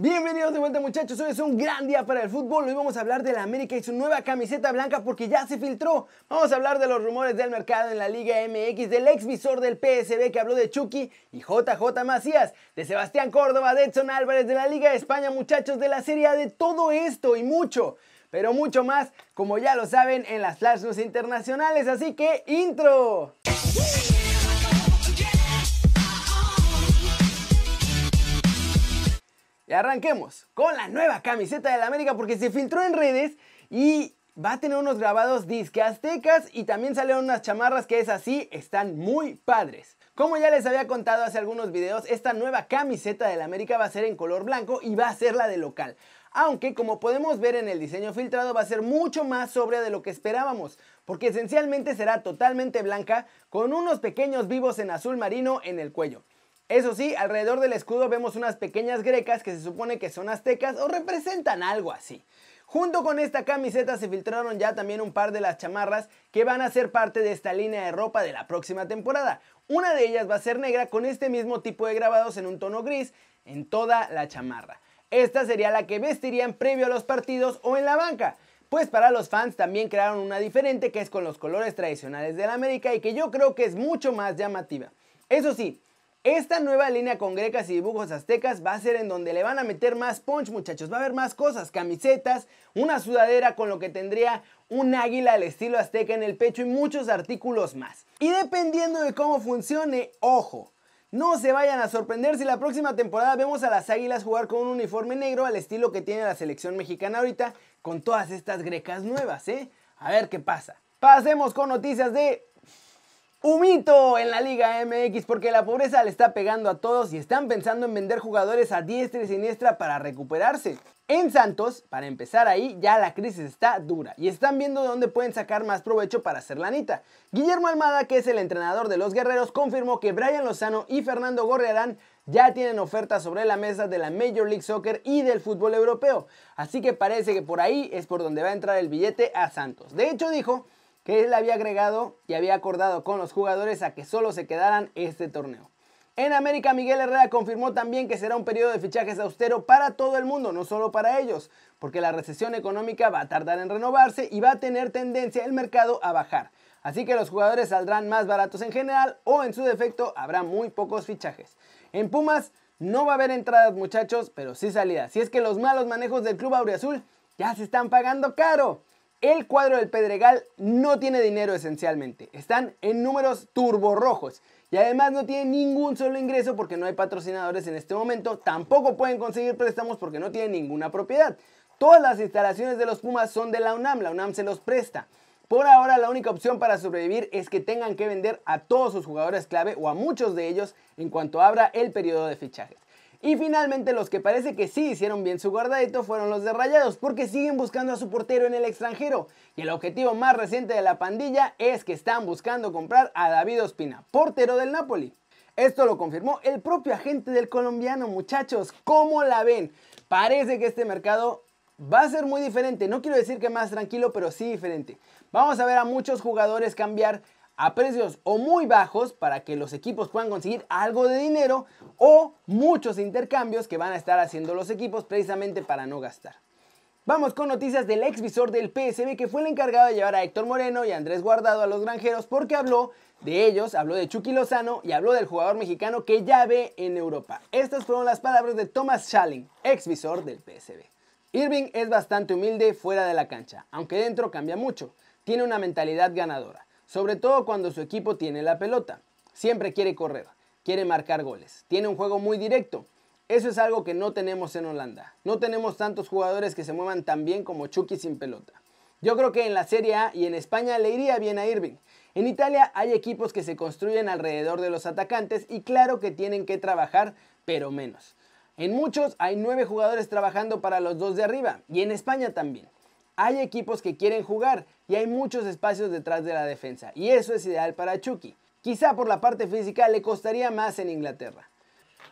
Bienvenidos de vuelta muchachos, hoy es un gran día para el fútbol, hoy vamos a hablar de la América y su nueva camiseta blanca porque ya se filtró. Vamos a hablar de los rumores del mercado en la Liga MX, del ex visor del PSB que habló de Chucky y JJ Macías, de Sebastián Córdoba, de Edson Álvarez, de la Liga de España muchachos, de la Serie de todo esto y mucho, pero mucho más, como ya lo saben, en las Flash internacionales, así que intro. Y arranquemos con la nueva camiseta del América porque se filtró en redes y va a tener unos grabados disque aztecas y también salieron unas chamarras que es así, están muy padres. Como ya les había contado hace algunos videos, esta nueva camiseta del América va a ser en color blanco y va a ser la de local. Aunque como podemos ver en el diseño filtrado va a ser mucho más sobria de lo que esperábamos, porque esencialmente será totalmente blanca con unos pequeños vivos en azul marino en el cuello. Eso sí, alrededor del escudo vemos unas pequeñas grecas que se supone que son aztecas o representan algo así. Junto con esta camiseta se filtraron ya también un par de las chamarras que van a ser parte de esta línea de ropa de la próxima temporada. Una de ellas va a ser negra con este mismo tipo de grabados en un tono gris en toda la chamarra. Esta sería la que vestirían previo a los partidos o en la banca. Pues para los fans también crearon una diferente que es con los colores tradicionales de la América y que yo creo que es mucho más llamativa. Eso sí, esta nueva línea con grecas y dibujos aztecas va a ser en donde le van a meter más punch muchachos, va a haber más cosas, camisetas, una sudadera con lo que tendría un águila al estilo azteca en el pecho y muchos artículos más. Y dependiendo de cómo funcione, ojo, no se vayan a sorprender si la próxima temporada vemos a las águilas jugar con un uniforme negro al estilo que tiene la selección mexicana ahorita con todas estas grecas nuevas, ¿eh? A ver qué pasa. Pasemos con noticias de Humito en la Liga MX porque la pobreza le está pegando a todos y están pensando en vender jugadores a diestra y siniestra para recuperarse. En Santos, para empezar ahí, ya la crisis está dura y están viendo de dónde pueden sacar más provecho para hacer lanita. Guillermo Almada, que es el entrenador de los guerreros, confirmó que Brian Lozano y Fernando Gorriarán ya tienen ofertas sobre la mesa de la Major League Soccer y del fútbol europeo. Así que parece que por ahí es por donde va a entrar el billete a Santos. De hecho, dijo que él había agregado y había acordado con los jugadores a que solo se quedaran este torneo. En América, Miguel Herrera confirmó también que será un periodo de fichajes austero para todo el mundo, no solo para ellos, porque la recesión económica va a tardar en renovarse y va a tener tendencia el mercado a bajar. Así que los jugadores saldrán más baratos en general o en su defecto habrá muy pocos fichajes. En Pumas no va a haber entradas muchachos, pero sí salidas. Si es que los malos manejos del club auriazul ya se están pagando caro. El cuadro del Pedregal no tiene dinero esencialmente, están en números turborrojos y además no tienen ningún solo ingreso porque no hay patrocinadores en este momento, tampoco pueden conseguir préstamos porque no tienen ninguna propiedad. Todas las instalaciones de los Pumas son de la UNAM, la UNAM se los presta. Por ahora la única opción para sobrevivir es que tengan que vender a todos sus jugadores clave o a muchos de ellos en cuanto abra el periodo de fichajes. Y finalmente los que parece que sí hicieron bien su guardadito fueron los de Rayados porque siguen buscando a su portero en el extranjero. Y el objetivo más reciente de la pandilla es que están buscando comprar a David Ospina, portero del Napoli. Esto lo confirmó el propio agente del colombiano, muchachos. ¿Cómo la ven? Parece que este mercado va a ser muy diferente. No quiero decir que más tranquilo, pero sí diferente. Vamos a ver a muchos jugadores cambiar a precios o muy bajos para que los equipos puedan conseguir algo de dinero o muchos intercambios que van a estar haciendo los equipos precisamente para no gastar. Vamos con noticias del ex visor del PSB que fue el encargado de llevar a Héctor Moreno y Andrés Guardado a los granjeros porque habló de ellos, habló de Chucky Lozano y habló del jugador mexicano que ya ve en Europa. Estas fueron las palabras de Thomas Schalling, ex visor del PSB. Irving es bastante humilde fuera de la cancha, aunque dentro cambia mucho. Tiene una mentalidad ganadora sobre todo cuando su equipo tiene la pelota. Siempre quiere correr, quiere marcar goles, tiene un juego muy directo. Eso es algo que no tenemos en Holanda. No tenemos tantos jugadores que se muevan tan bien como Chucky sin pelota. Yo creo que en la Serie A y en España le iría bien a Irving. En Italia hay equipos que se construyen alrededor de los atacantes y claro que tienen que trabajar, pero menos. En muchos hay nueve jugadores trabajando para los dos de arriba y en España también. Hay equipos que quieren jugar y hay muchos espacios detrás de la defensa y eso es ideal para Chucky. Quizá por la parte física le costaría más en Inglaterra.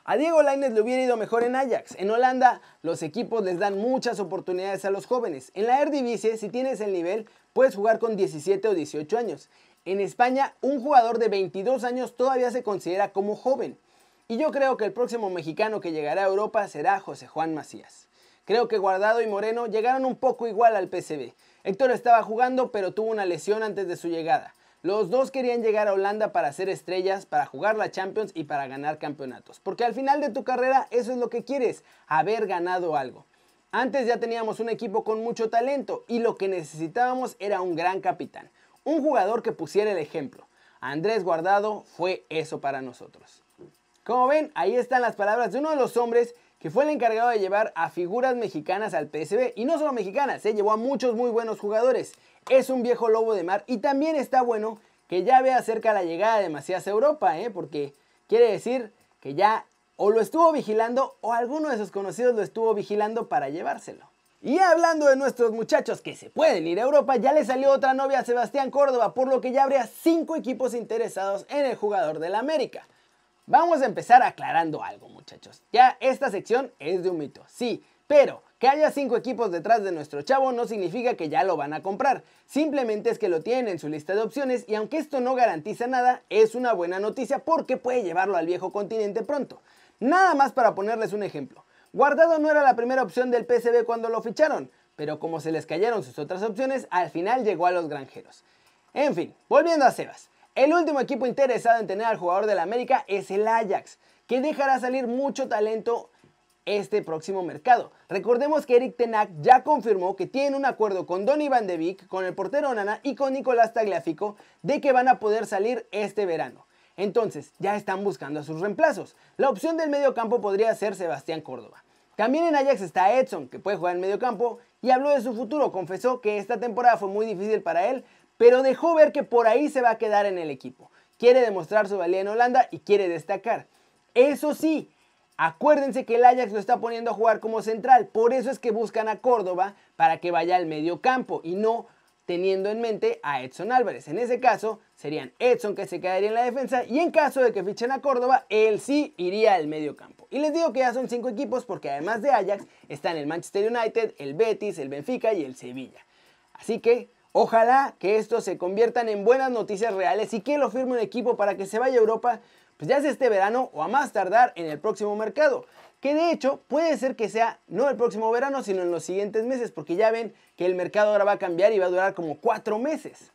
A Diego Lainez le hubiera ido mejor en Ajax. En Holanda los equipos les dan muchas oportunidades a los jóvenes. En la Eredivisie, si tienes el nivel, puedes jugar con 17 o 18 años. En España, un jugador de 22 años todavía se considera como joven. Y yo creo que el próximo mexicano que llegará a Europa será José Juan Macías. Creo que Guardado y Moreno llegaron un poco igual al PCB. Héctor estaba jugando pero tuvo una lesión antes de su llegada. Los dos querían llegar a Holanda para ser estrellas, para jugar la Champions y para ganar campeonatos. Porque al final de tu carrera eso es lo que quieres, haber ganado algo. Antes ya teníamos un equipo con mucho talento y lo que necesitábamos era un gran capitán. Un jugador que pusiera el ejemplo. Andrés Guardado fue eso para nosotros. Como ven, ahí están las palabras de uno de los hombres que fue el encargado de llevar a figuras mexicanas al PSB. Y no solo mexicanas, se llevó a muchos muy buenos jugadores. Es un viejo lobo de mar y también está bueno que ya vea cerca la llegada de Macías a Europa, ¿eh? porque quiere decir que ya o lo estuvo vigilando o alguno de sus conocidos lo estuvo vigilando para llevárselo. Y hablando de nuestros muchachos que se pueden ir a Europa, ya le salió otra novia a Sebastián Córdoba, por lo que ya habría cinco equipos interesados en el jugador del América. Vamos a empezar aclarando algo, muchachos. Ya esta sección es de un mito, sí, pero que haya cinco equipos detrás de nuestro chavo no significa que ya lo van a comprar. Simplemente es que lo tienen en su lista de opciones y aunque esto no garantiza nada, es una buena noticia porque puede llevarlo al viejo continente pronto. Nada más para ponerles un ejemplo. Guardado no era la primera opción del PSV cuando lo ficharon, pero como se les cayeron sus otras opciones, al final llegó a los granjeros. En fin, volviendo a Sebas. El último equipo interesado en tener al jugador del América es el Ajax, que dejará salir mucho talento este próximo mercado. Recordemos que Eric Tenac ya confirmó que tiene un acuerdo con Donny Van de Beek, con el portero Nana y con Nicolás Tagliafico de que van a poder salir este verano. Entonces, ya están buscando a sus reemplazos. La opción del medio campo podría ser Sebastián Córdoba. También en Ajax está Edson, que puede jugar en medio campo, y habló de su futuro. Confesó que esta temporada fue muy difícil para él, pero dejó ver que por ahí se va a quedar en el equipo. Quiere demostrar su valía en Holanda y quiere destacar. Eso sí, acuérdense que el Ajax lo está poniendo a jugar como central, por eso es que buscan a Córdoba para que vaya al medio campo y no teniendo en mente a Edson Álvarez. En ese caso, serían Edson que se quedaría en la defensa y en caso de que fichen a Córdoba, él sí iría al medio campo. Y les digo que ya son cinco equipos porque además de Ajax están el Manchester United, el Betis, el Benfica y el Sevilla. Así que Ojalá que estos se conviertan en buenas noticias reales y que lo firme un equipo para que se vaya a Europa, pues ya sea este verano o a más tardar en el próximo mercado. Que de hecho puede ser que sea no el próximo verano, sino en los siguientes meses, porque ya ven que el mercado ahora va a cambiar y va a durar como cuatro meses.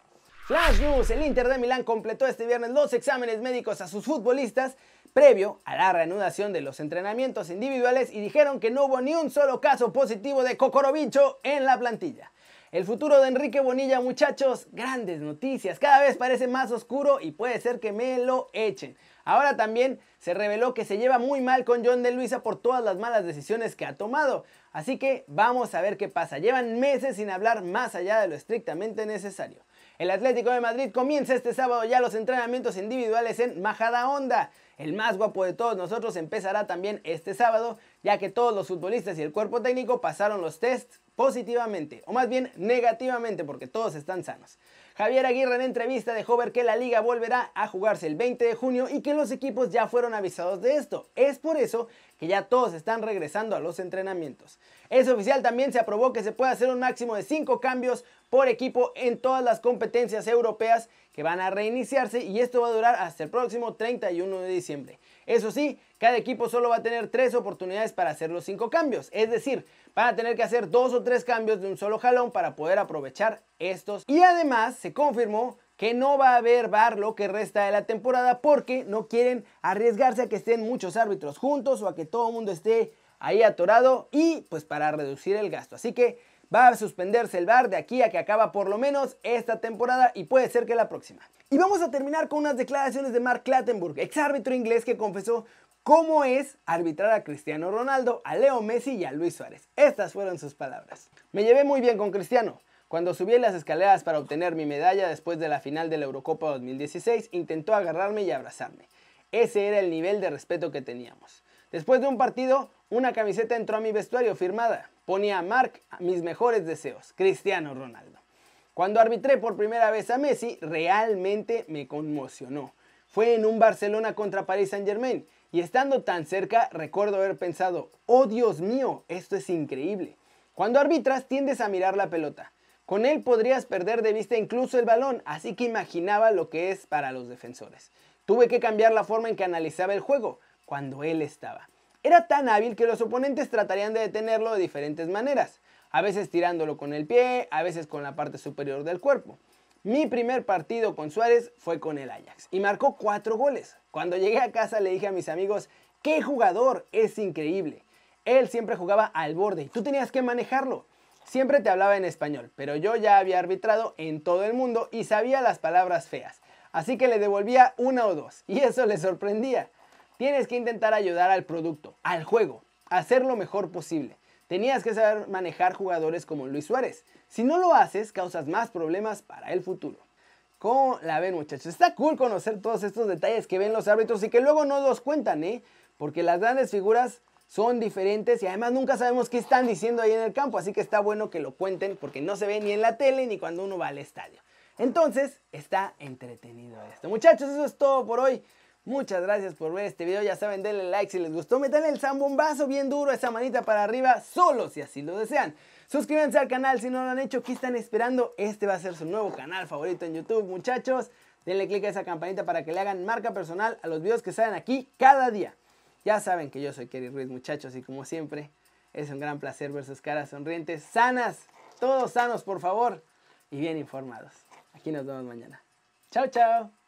Flash News, el Inter de Milán completó este viernes los exámenes médicos a sus futbolistas previo a la reanudación de los entrenamientos individuales y dijeron que no hubo ni un solo caso positivo de cocorobicho en la plantilla. El futuro de Enrique Bonilla, muchachos, grandes noticias. Cada vez parece más oscuro y puede ser que me lo echen. Ahora también se reveló que se lleva muy mal con John de Luisa por todas las malas decisiones que ha tomado. Así que vamos a ver qué pasa. Llevan meses sin hablar más allá de lo estrictamente necesario. El Atlético de Madrid comienza este sábado ya los entrenamientos individuales en Majada Honda. El más guapo de todos nosotros empezará también este sábado, ya que todos los futbolistas y el cuerpo técnico pasaron los tests positivamente, o más bien negativamente, porque todos están sanos. Javier Aguirre en entrevista dejó ver que la liga volverá a jugarse el 20 de junio y que los equipos ya fueron avisados de esto. Es por eso que ya todos están regresando a los entrenamientos. Es oficial también se aprobó que se puede hacer un máximo de 5 cambios por equipo en todas las competencias europeas que van a reiniciarse y esto va a durar hasta el próximo 31 de diciembre. Eso sí, cada equipo solo va a tener 3 oportunidades para hacer los 5 cambios, es decir, van a tener que hacer 2 o 3 cambios de un solo jalón para poder aprovechar estos. Y además se confirmó que no va a haber bar lo que resta de la temporada porque no quieren arriesgarse a que estén muchos árbitros juntos o a que todo el mundo esté ahí atorado y pues para reducir el gasto. Así que va a suspenderse el bar de aquí a que acaba por lo menos esta temporada y puede ser que la próxima. Y vamos a terminar con unas declaraciones de Mark Clattenburg, ex árbitro inglés que confesó cómo es arbitrar a Cristiano Ronaldo, a Leo Messi y a Luis Suárez. Estas fueron sus palabras. Me llevé muy bien con Cristiano. Cuando subí las escaleras para obtener mi medalla después de la final de la Eurocopa 2016, intentó agarrarme y abrazarme. Ese era el nivel de respeto que teníamos. Después de un partido, una camiseta entró a mi vestuario firmada. Ponía a Mark mis mejores deseos, Cristiano Ronaldo. Cuando arbitré por primera vez a Messi, realmente me conmocionó. Fue en un Barcelona contra Paris Saint Germain y estando tan cerca recuerdo haber pensado, oh Dios mío, esto es increíble. Cuando arbitras tiendes a mirar la pelota. Con él podrías perder de vista incluso el balón, así que imaginaba lo que es para los defensores. Tuve que cambiar la forma en que analizaba el juego. cuando él estaba. Era tan hábil que los oponentes tratarían de detenerlo de diferentes maneras, a veces tirándolo con el pie, a veces con la parte superior del cuerpo. Mi primer partido con Suárez fue con el Ajax y marcó cuatro goles. Cuando llegué a casa le dije a mis amigos, ¡qué jugador! Es increíble. Él siempre jugaba al borde y tú tenías que manejarlo. Siempre te hablaba en español, pero yo ya había arbitrado en todo el mundo y sabía las palabras feas. Así que le devolvía una o dos y eso le sorprendía. Tienes que intentar ayudar al producto, al juego, hacer lo mejor posible. Tenías que saber manejar jugadores como Luis Suárez. Si no lo haces, causas más problemas para el futuro. ¿Cómo la ven muchachos? Está cool conocer todos estos detalles que ven los árbitros y que luego no los cuentan, ¿eh? Porque las grandes figuras son diferentes y además nunca sabemos qué están diciendo ahí en el campo, así que está bueno que lo cuenten porque no se ve ni en la tele ni cuando uno va al estadio. Entonces, está entretenido esto. Muchachos, eso es todo por hoy. Muchas gracias por ver este video. Ya saben, denle like si les gustó. Metan el zambombazo bien duro, esa manita para arriba, solo si así lo desean. Suscríbanse al canal si no lo han hecho. ¿Qué están esperando? Este va a ser su nuevo canal favorito en YouTube, muchachos. Denle click a esa campanita para que le hagan marca personal a los videos que salen aquí cada día. Ya saben que yo soy Kerry Ruiz, muchachos, y como siempre, es un gran placer ver sus caras sonrientes, sanas, todos sanos, por favor, y bien informados. Aquí nos vemos mañana. Chao, chao.